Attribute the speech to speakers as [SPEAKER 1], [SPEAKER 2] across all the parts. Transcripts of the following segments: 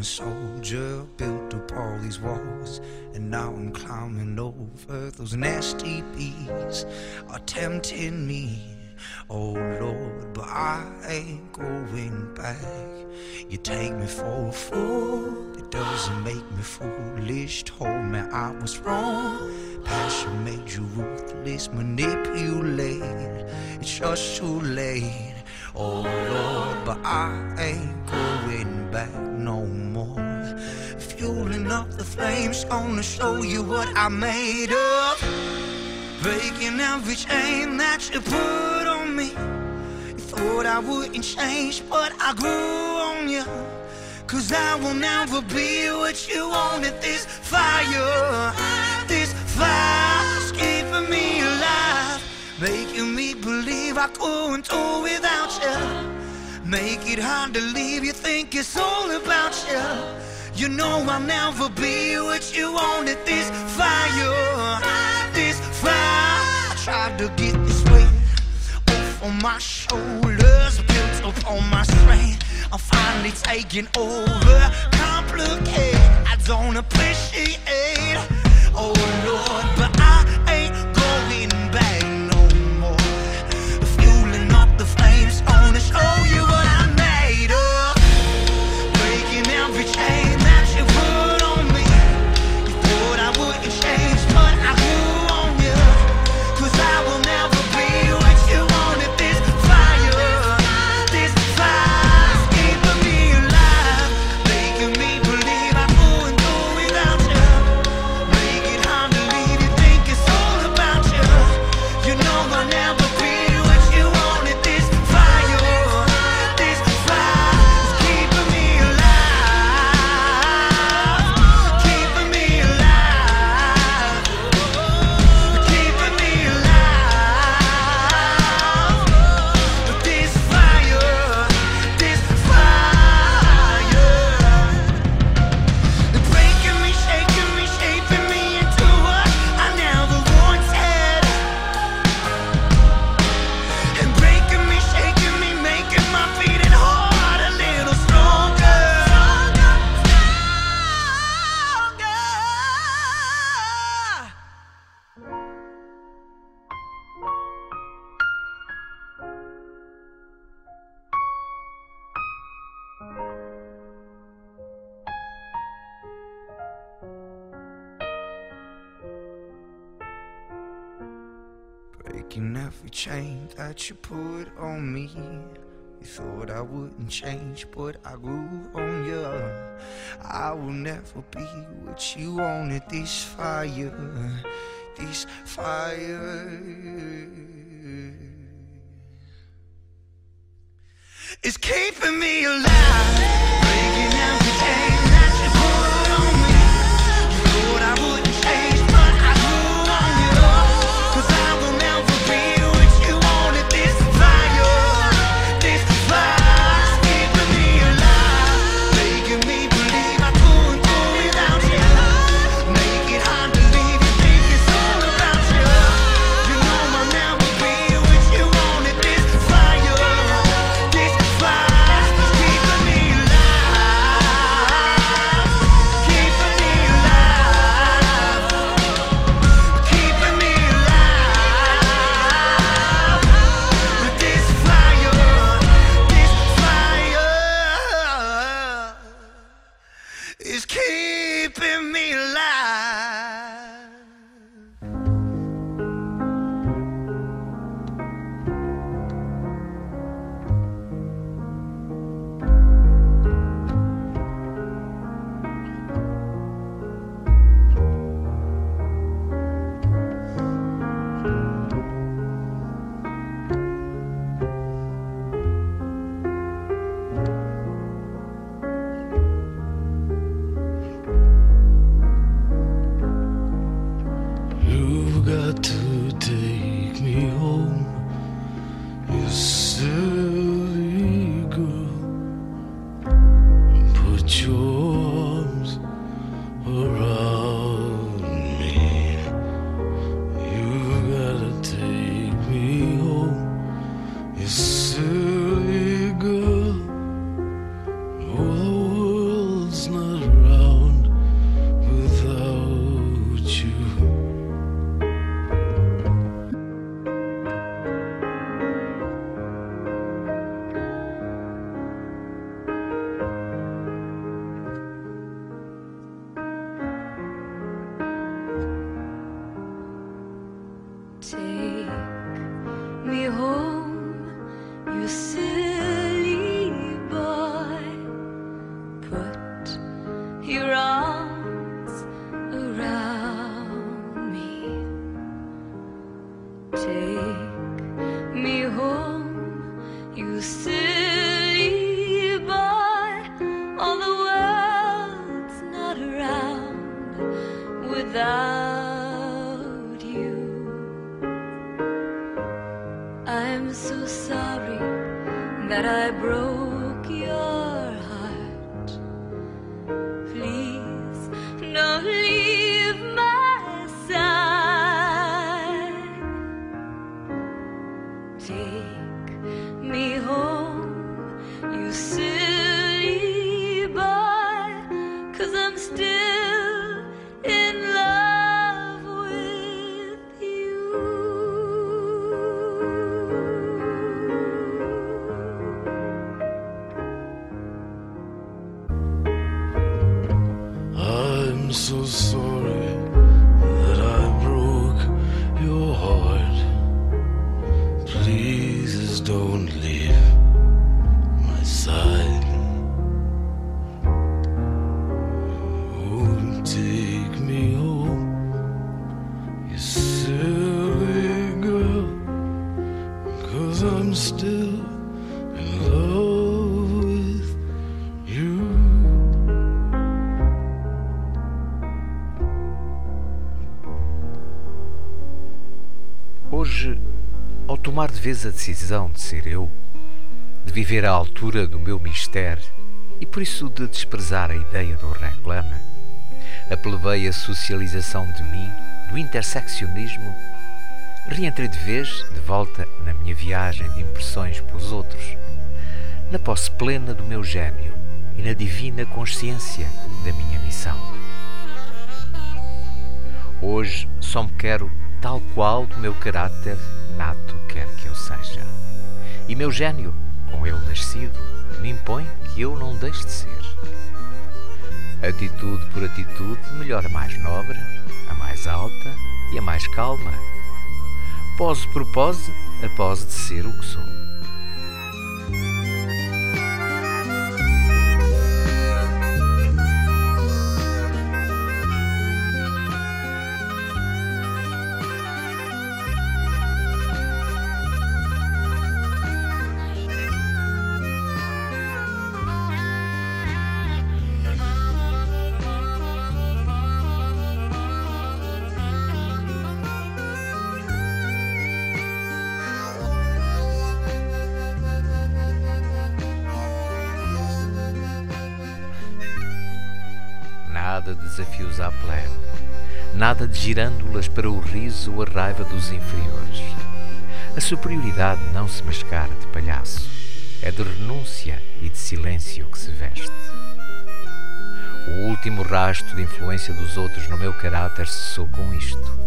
[SPEAKER 1] A soldier. Built up all these walls, and now I'm climbing over those nasty bees are tempting me. Oh Lord, but I ain't going back. You take me for a fool, it doesn't make me foolish. Told me I was wrong. Passion made you ruthless, manipulate. It's just too late. Oh Lord, but I ain't going back. Fueling up the flames, gonna show you what I'm made of. Breaking every chain that you put on me. You thought I wouldn't change, but I grew on you. Cause I will never be what you wanted. This fire, this fire's keeping me alive. Making me believe I couldn't do without you. Make it hard to leave, you think it's all about you. You know I'll never be what you wanted. This fire, this fire. I tried to get this weight off on my shoulders, built up on my strength. I'm finally taking over. Complicate, I don't appreciate. Oh Lord, that you put on me. You thought I wouldn't change, but I grew on you. I will never be what you wanted. This fire, this fire. It's keeping me alive. Breaking every chain
[SPEAKER 2] vez a decisão de ser eu, de viver à altura do meu mistério e por isso de desprezar a ideia do reclama, a plebeia socialização de mim, do interseccionismo, reentrei de vez de volta na minha viagem de impressões pelos outros, na posse plena do meu gênio e na divina consciência da minha missão. Hoje só me quero tal qual do meu caráter nato seja. E meu gênio, com ele nascido, me impõe que eu não deixe de ser. Atitude por atitude, melhor a mais nobre, a mais alta e a mais calma. Pose por pose, a pose de ser o que sou. Desafios à plebe, nada de girândolas para o riso ou a raiva dos inferiores. A superioridade não se mascara de palhaço, é de renúncia e de silêncio que se veste. O último rastro de influência dos outros no meu caráter cessou com isto.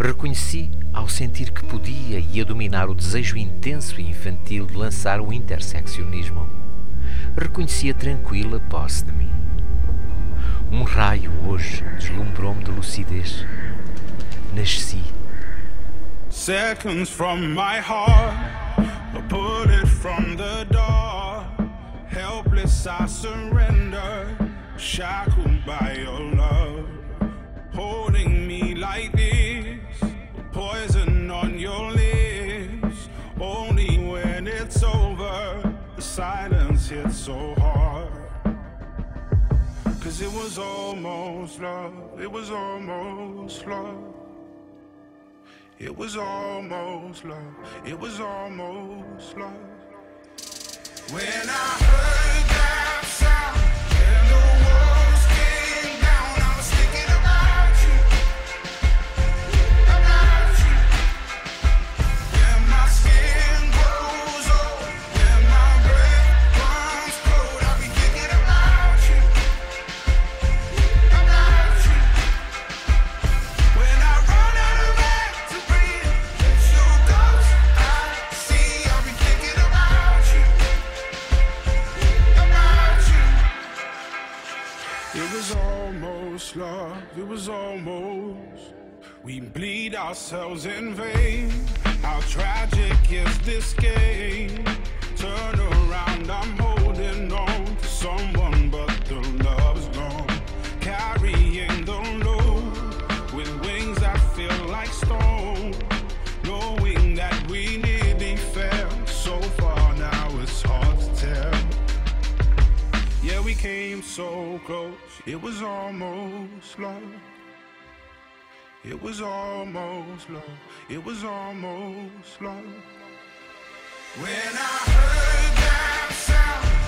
[SPEAKER 2] Reconheci ao sentir que podia e ia dominar o desejo intenso e infantil de lançar o interseccionismo. Reconheci a tranquila posse de mim. Um raio hoje deslumbrou-me de lucidez. Nasci. Seconds from my heart, a bullet from the door. Helpless, I surrender, shackled by your love. Holding me like was almost love, it was almost love.
[SPEAKER 3] It was almost love. It was almost love. When I heard that sound. Ourselves in vain. How tragic is this game? It was almost love. It was almost love. When I heard that sound.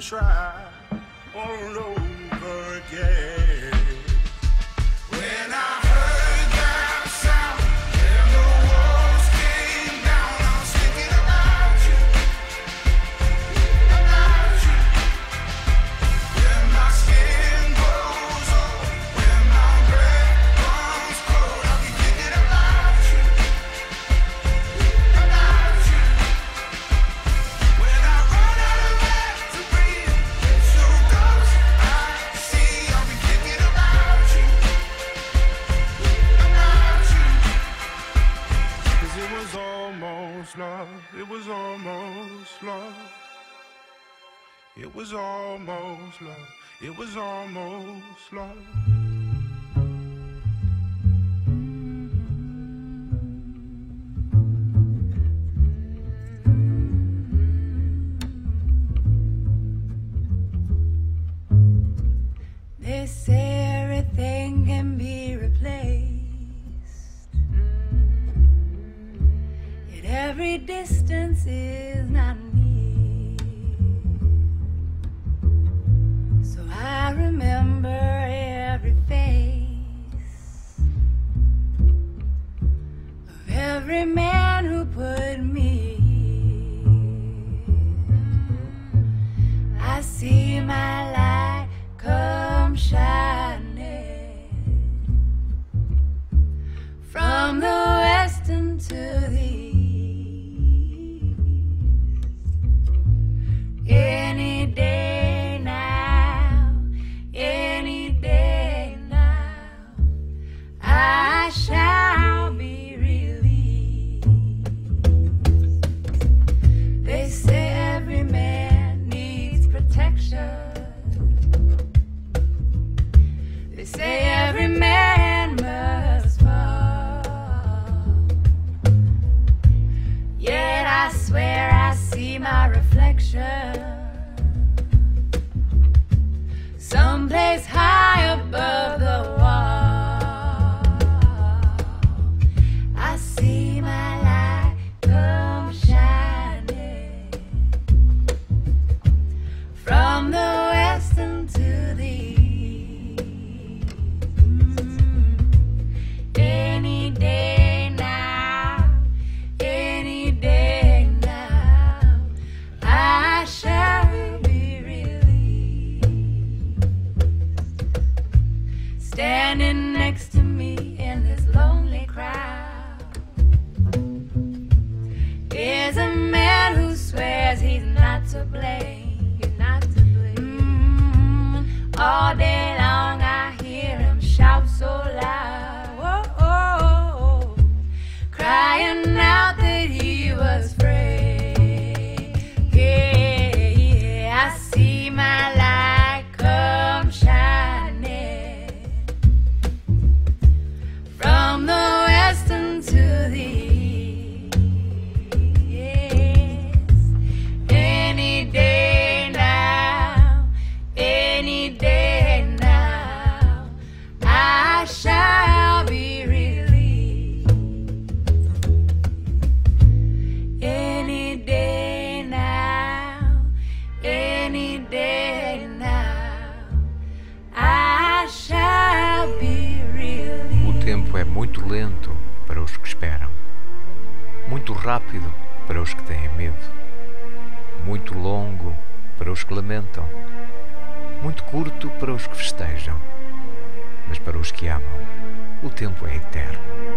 [SPEAKER 3] Try all over again. It was almost love.
[SPEAKER 2] Rápido para os que têm medo, muito longo para os que lamentam, muito curto para os que festejam, mas para os que amam, o tempo é eterno.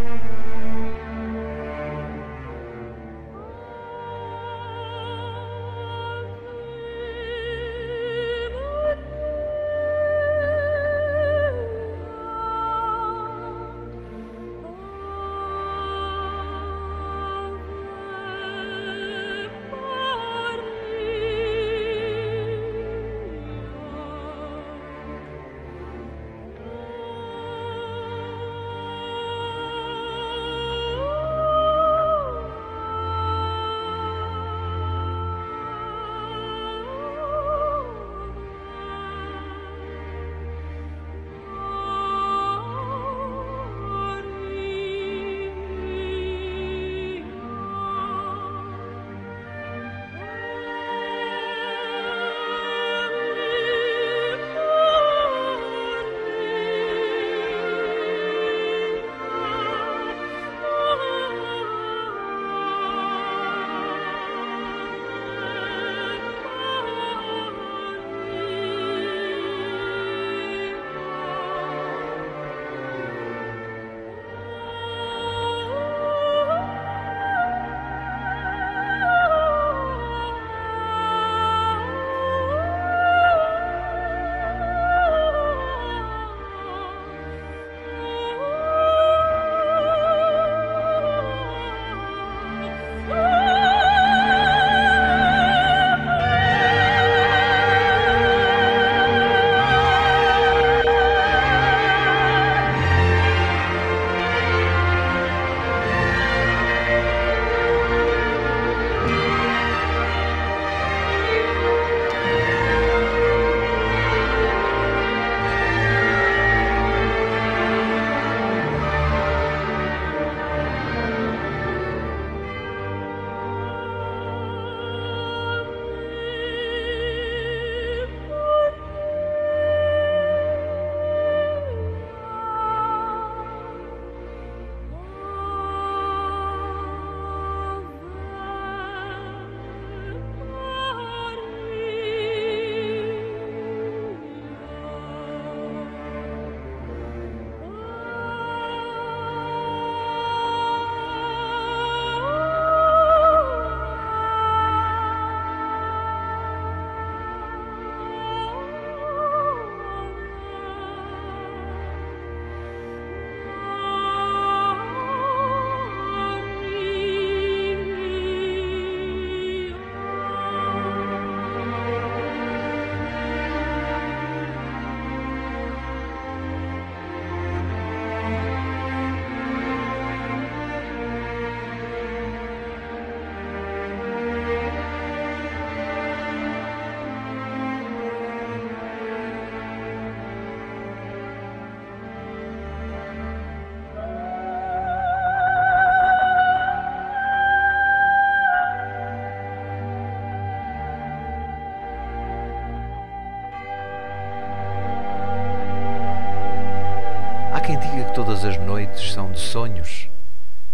[SPEAKER 2] Sonhos,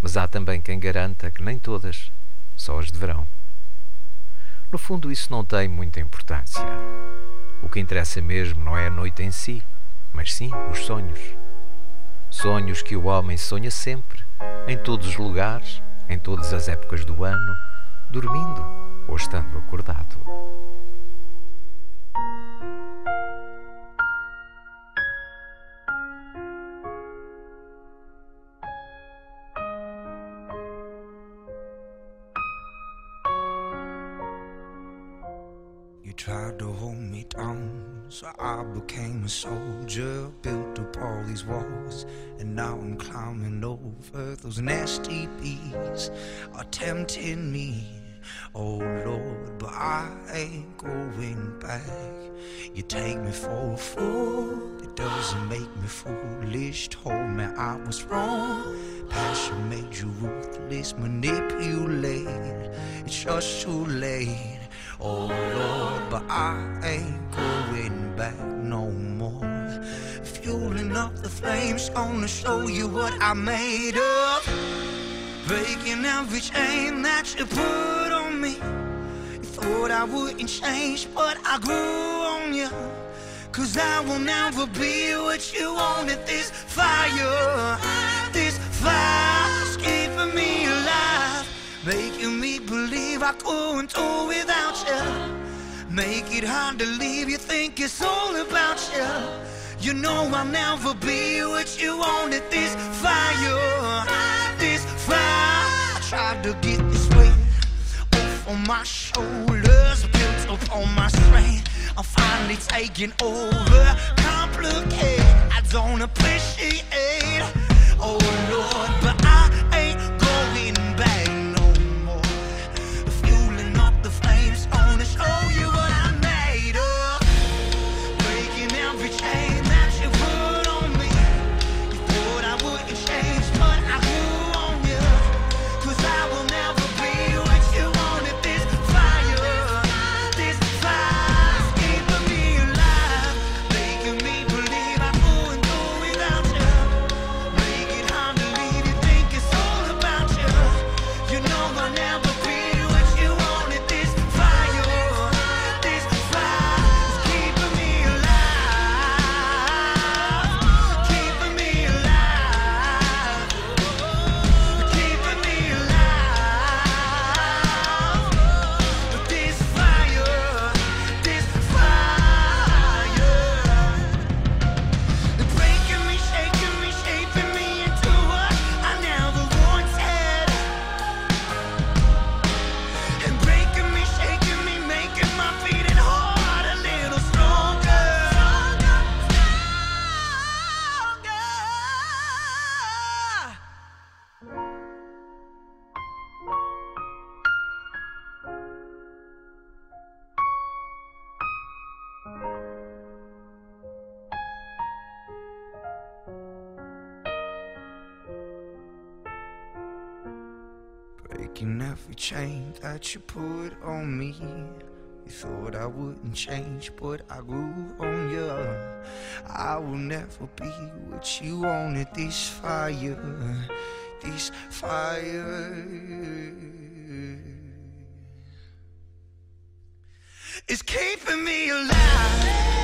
[SPEAKER 2] mas há também quem garanta que nem todas, só as de verão. No fundo, isso não tem muita importância. O que interessa mesmo não é a noite em si, mas sim os sonhos. Sonhos que o homem sonha sempre, em todos os lugares, em todas as épocas do ano, dormindo ou estando acordado.
[SPEAKER 1] So I became a soldier. Built up all these walls, and now I'm climbing over those nasty bees are tempting me. Oh Lord, but I ain't going back. You take me for a fool, it doesn't make me foolish. Told me I was wrong. Passion made you ruthless, manipulate. It's just too late. Oh Lord, but I ain't going back no more. Fueling up the flames, gonna show you what I made of. Breaking every chain that you put on me. You thought I wouldn't change, but I grew on you. Cause I will never be what you wanted. This fire, this fire's keeping me. Making me believe I couldn't do without you. Make it hard to leave, you think it's all about you. You know I'll never be what you wanted. This fire, this fire. Tried to get this weight off on my shoulders, built up on my strength. I'm finally taking over. Complicate, I don't appreciate. Oh Lord, that you put on me. You thought I wouldn't change, but I grew on you. I will never be what you wanted. This fire, this fire. It's keeping me alive.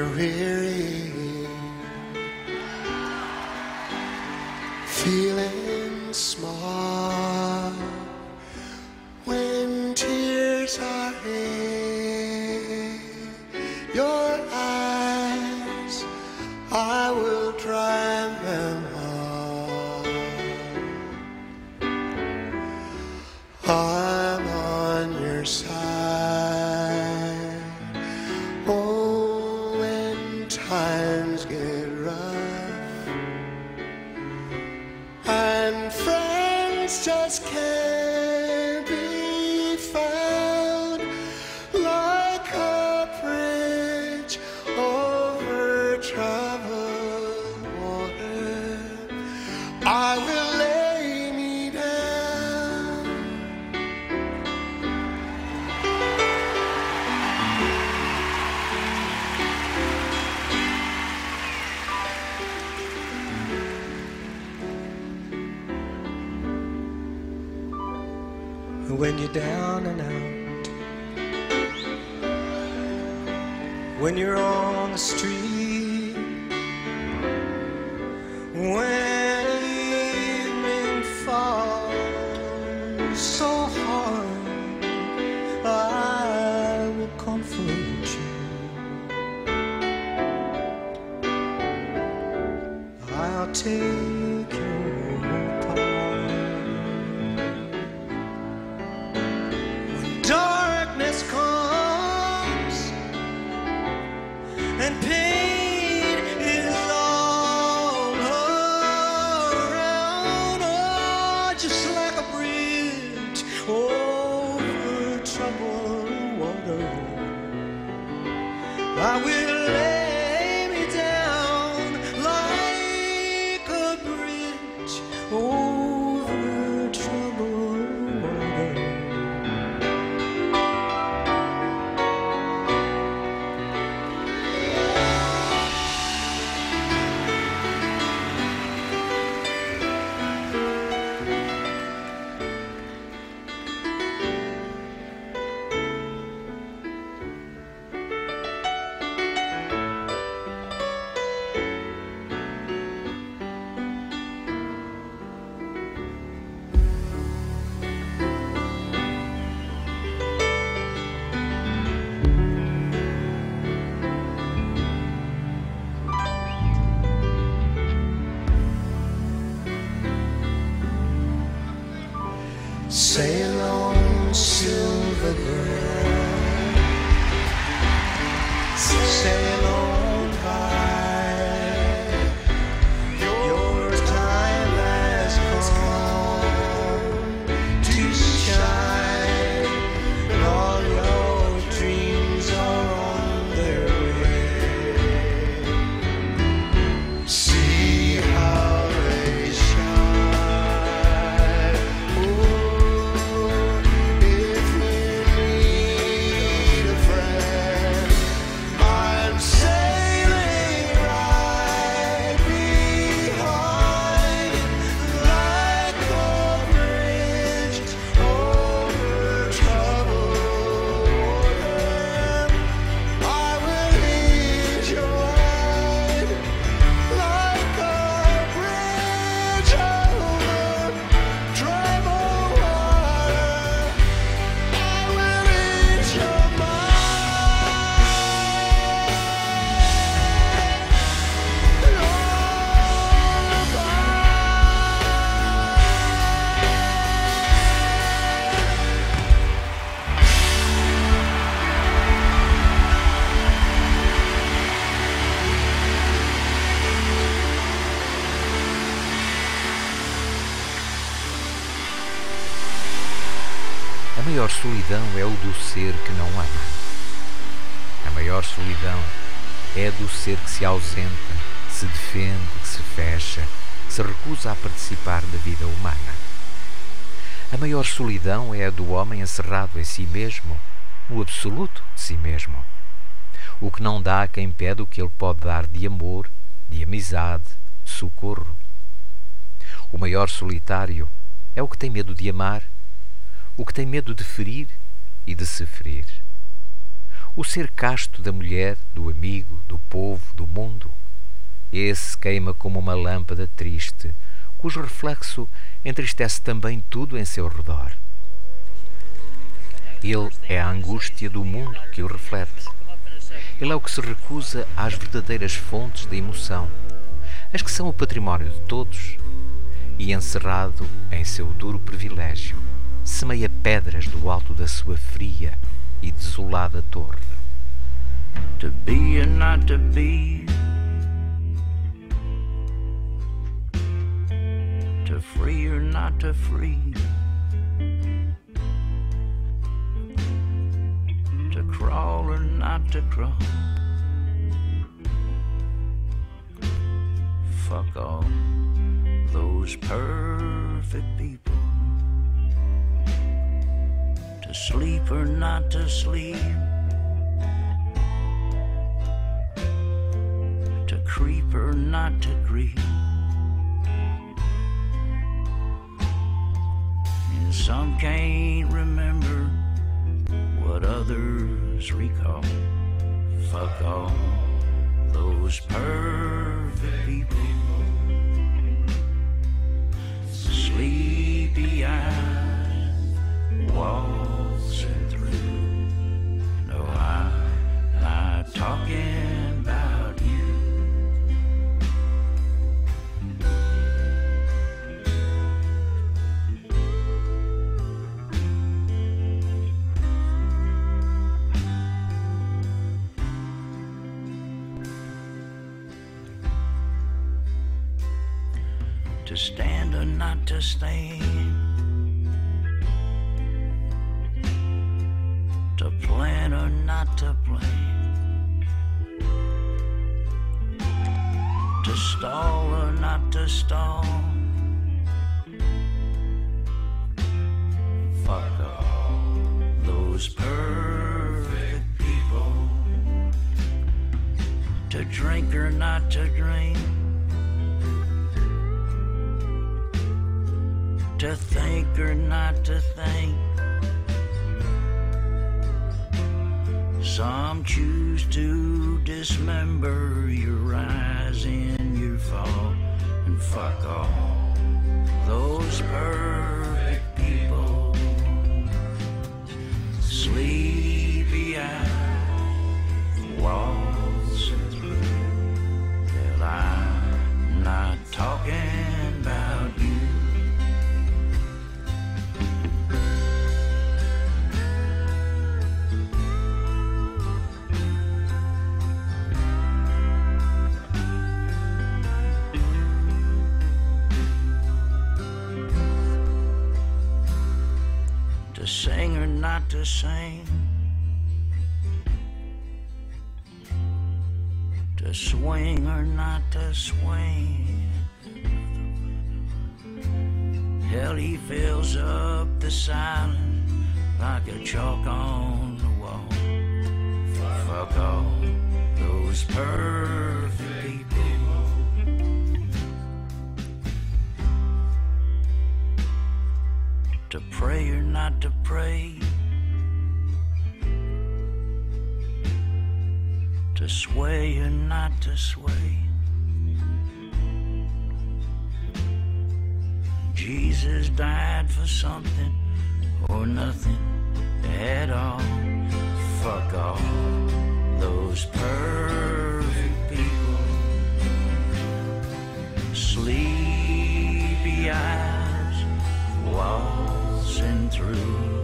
[SPEAKER 4] You're down
[SPEAKER 5] and out, when you're on the street,
[SPEAKER 2] solidão é o do ser que não ama. A maior solidão é a do ser que se ausenta, se defende, que se fecha, que se recusa a participar da vida humana. A maior solidão é a do homem encerrado em si mesmo, no absoluto de si mesmo. O que não dá a quem pede o que ele pode dar de amor, de amizade, de socorro. O maior solitário é o que tem medo de amar, o que tem medo de ferir e de se ferir. O ser casto da mulher, do amigo, do povo, do mundo. Esse queima como uma lâmpada triste, cujo reflexo entristece também tudo em seu redor. Ele é a angústia do mundo que o reflete. Ele é o que se recusa às verdadeiras fontes da emoção, as que são o património de todos, e encerrado em seu duro privilégio, semeia pedras do alto da sua fria e desolada torre.
[SPEAKER 6] To be or not to be. To free or not to free. To crawl or not to crawl. Fuck all those perfect people. To sleep or not to sleep. To creep or not to creep. And some can't remember what others recall. Fuck all those perfect people. To stand. To plan or not to plan. To stall or not to stall. To think. Some choose to dismember your rise and your fall and fuck all those perfect to sing, to swing or not to swing. Hell, he fills up the silence like a chalk on the wall. Fuck all those perfect people. to pray or not to pray, to sway or not to sway. Jesus died for something or nothing at all. Fuck all those perfect people. Sleepy eyes waltzing through.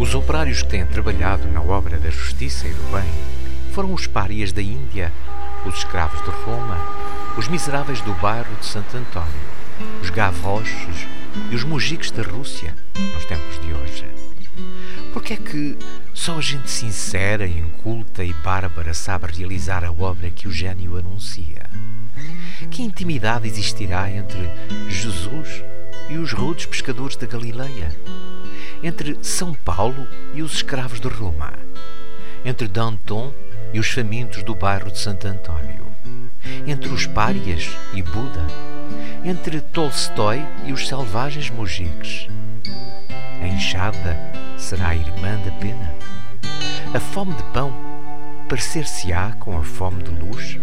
[SPEAKER 2] Os operários que têm trabalhado na obra da justiça e do bem foram os párias da Índia, os escravos de Roma, os miseráveis do bairro de Santo António, os gavroches e os mujicos da Rússia nos tempos de hoje. Porque é que só a gente sincera, inculta e bárbara sabe realizar a obra que o gênio anuncia? Que intimidade existirá entre Jesus e os rudes pescadores da Galileia? entre São Paulo e os escravos de Roma, entre Danton e os famintos do bairro de Santo António, entre os párias e Buda, entre Tolstói e os selvagens mojiques. A enxada será a irmã da pena. A fome de pão parecer-se-á com a fome de luz?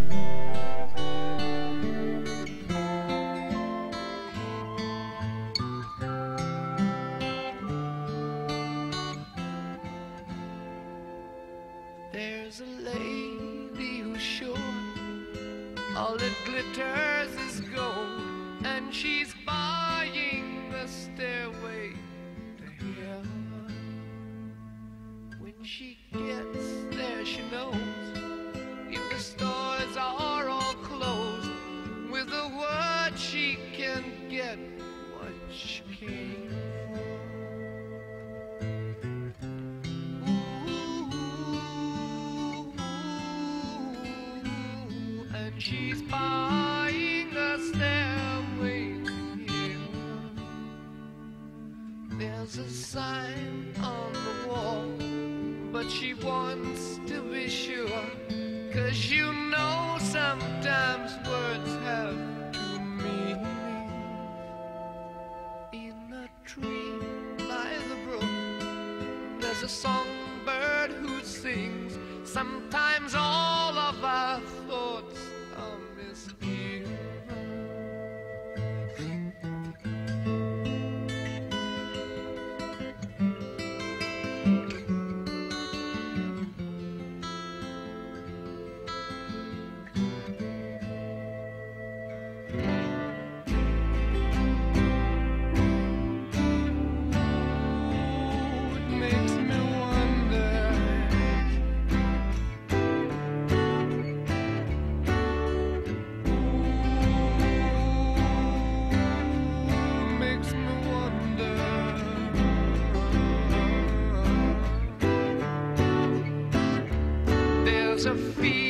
[SPEAKER 7] Sophia.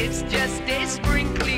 [SPEAKER 7] It's just a sprinkling.